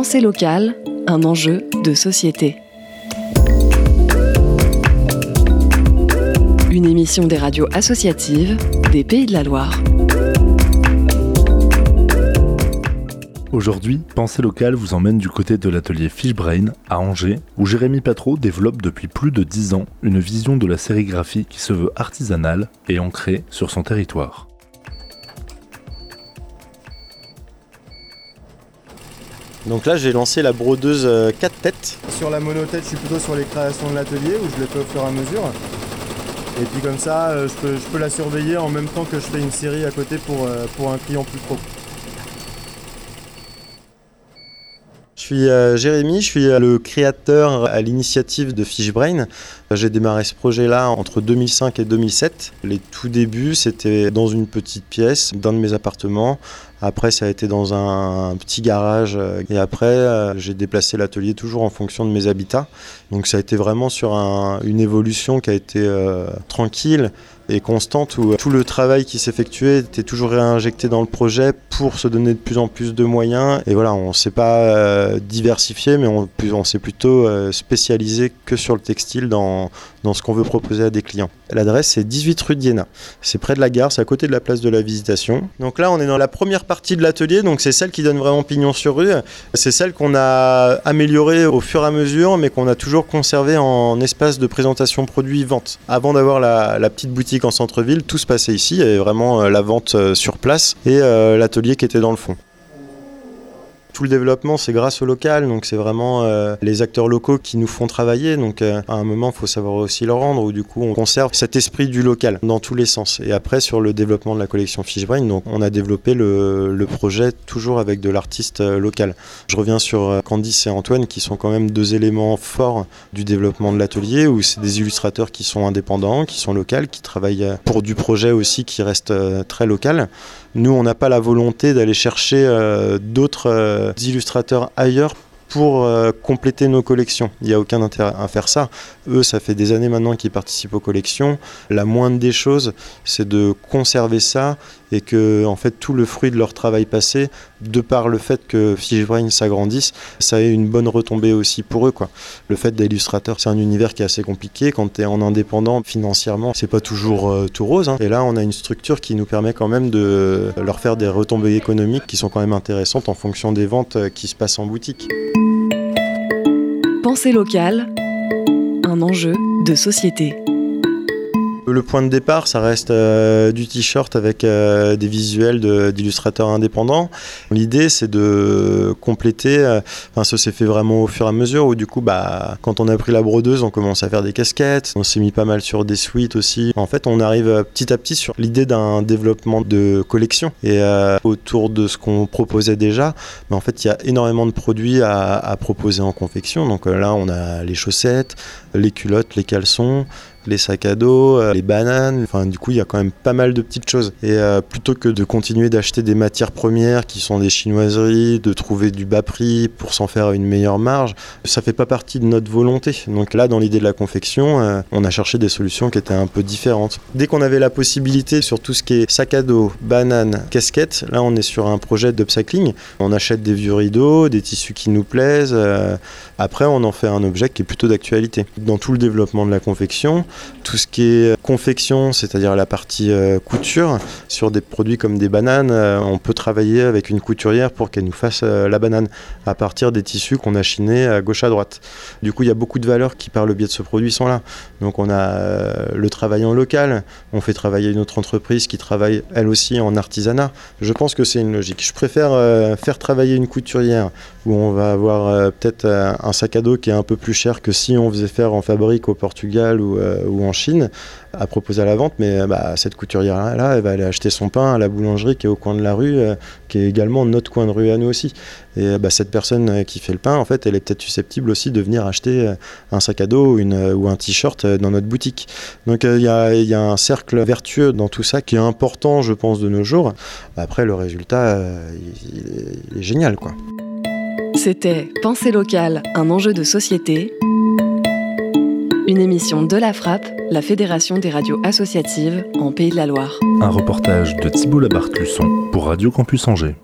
Pensée locale, un enjeu de société. Une émission des radios associatives des Pays de la Loire. Aujourd'hui, Pensée locale vous emmène du côté de l'atelier Fishbrain à Angers, où Jérémy Patro développe depuis plus de 10 ans une vision de la sérigraphie qui se veut artisanale et ancrée sur son territoire. Donc là, j'ai lancé la brodeuse 4 euh, têtes. Sur la monotête, je suis plutôt sur les créations de l'atelier où je les fais au fur et à mesure. Et puis comme ça, euh, je peux, la surveiller en même temps que je fais une série à côté pour, euh, pour un client plus pro. Je suis euh, Jérémy, je suis euh, le créateur à l'initiative de Fishbrain. J'ai démarré ce projet-là entre 2005 et 2007. Les tout débuts, c'était dans une petite pièce d'un de mes appartements. Après, ça a été dans un, petit garage. Et après, j'ai déplacé l'atelier toujours en fonction de mes habitats. Donc ça a été vraiment sur une évolution qui a été euh, tranquille et constante où tout le travail qui s'effectuait était toujours réinjecté dans le projet pour se donner de plus en plus de moyens. Et voilà, on ne s'est pas euh, diversifié, mais on, s'est plutôt euh, spécialisé que sur le textile dans, dans ce qu'on veut proposer à des clients. L'adresse c'est 18 rue d'Iéna. C'est près de la gare, c'est à côté de la place de la Visitation. Donc là, on est dans la première partie de l'atelier, donc c'est celle qui donne vraiment pignon sur rue. C'est celle qu'on a améliorée au fur et à mesure, mais qu'on a toujours conservée en espace de présentation produit-vente. Avant d'avoir la, petite boutique en centre-ville, tout se passait ici. Avait vraiment euh, la vente euh, sur place et euh, l'atelier qui était dans le fond tout le développement, c'est grâce au local, donc c'est vraiment euh, les acteurs locaux qui nous font travailler. Donc euh, à un moment, il faut savoir aussi le rendre, où du coup, on conserve cet esprit du local dans tous les sens. Et après, sur le développement de la collection Fishbrain, donc on a développé le, le projet toujours avec de l'artiste euh, local. Je reviens sur Candice et Antoine, qui sont quand même deux éléments forts du développement de l'atelier, où c'est des illustrateurs qui sont indépendants, qui sont locaux, qui travaillent pour du projet aussi qui reste très local. Nous, on n'a pas la volonté d'aller chercher d'autres illustrateurs ailleurs pour euh, compléter nos collections. Il n'y a aucun intérêt à faire ça. Eux, ça fait des années maintenant qu'ils participent aux collections. La moindre des choses, c'est de conserver ça et que en fait tout le fruit de leur travail passé, de par le fait que Fishbrain s'agrandisse, ça ait une bonne retombée aussi pour eux. Quoi. Le fait d'illustrateur, c'est un univers qui est assez compliqué. Quand tu es en indépendant financièrement, c'est pas toujours euh, tout rose. Hein. Et là, on a une structure qui nous permet quand même de leur faire des retombées économiques qui sont quand même intéressantes en fonction des ventes euh, qui se passent en boutique. Pensée locale, un enjeu de société. Le point de départ, ça reste euh, du t-shirt avec euh, des visuels d'illustrateurs indépendants. L'idée, c'est de compléter. Euh, enfin, ça s'est fait vraiment au fur et à mesure. Où du coup, bah, quand on a pris la brodeuse, on commence à faire des casquettes. On s'est mis pas mal sur des suites aussi. En fait, on arrive petit à petit sur l'idée d'un développement de collection. Et autour de ce qu'on proposait déjà, mais en fait, il y a énormément de produits à proposer en confection. Donc là, on a les chaussettes, les culottes, les caleçons les sacs à dos, euh, les bananes. Enfin, du coup, il y a quand même pas mal de petites choses. Et euh, plutôt que de continuer d'acheter des matières premières qui sont des chinoiseries, de trouver du bas prix pour s'en faire une meilleure marge, ça fait pas partie de notre volonté. Donc là, dans l'idée de la confection, euh, on a cherché des solutions qui étaient un peu différentes. Dès qu'on avait la possibilité sur tout ce qui est sac à dos, bananes, casquettes, là, on est sur un projet d'upcycling. On achète des vieux rideaux, des tissus qui nous plaisent. après, on en fait un objet qui est plutôt d'actualité. Dans tout le développement de la confection, tout ce qui est confection, c'est-à-dire la partie euh, couture, sur des produits comme des bananes, euh, on peut travailler avec une couturière pour qu'elle nous fasse euh, la banane à partir des tissus qu'on a chinés à gauche à droite. Du coup, il y a beaucoup de valeurs qui, par le biais de ce produit, sont là. Donc, on a le travail en local, on fait travailler une autre entreprise qui travaille elle aussi en artisanat. Je pense que c'est une logique. Je préfère faire travailler une couturière où on va avoir peut-être un sac à dos qui est un peu plus cher que si on faisait faire en fabrique au Portugal euh, ou en Chine à proposer à la vente, mais bah, cette couturière-là, elle va aller acheter son pain à la boulangerie qui est au coin de la rue, euh, qui est également notre coin de rue à nous aussi. Et bah, cette personne euh, qui fait le pain, en fait, elle est peut-être susceptible aussi de venir acheter un sac à dos ou un t-shirt dans notre boutique. Donc il y, y, a un cercle vertueux dans tout ça qui est important, je pense, de nos jours. Après, le résultat, il, est, est génial, quoi. C'était Pensée locale, un enjeu de société une émission de la Frappe, la Fédération des radios associatives en Pays de la Loire. Un reportage de Thibault Labarthe-Luçon pour Radio Campus Angers.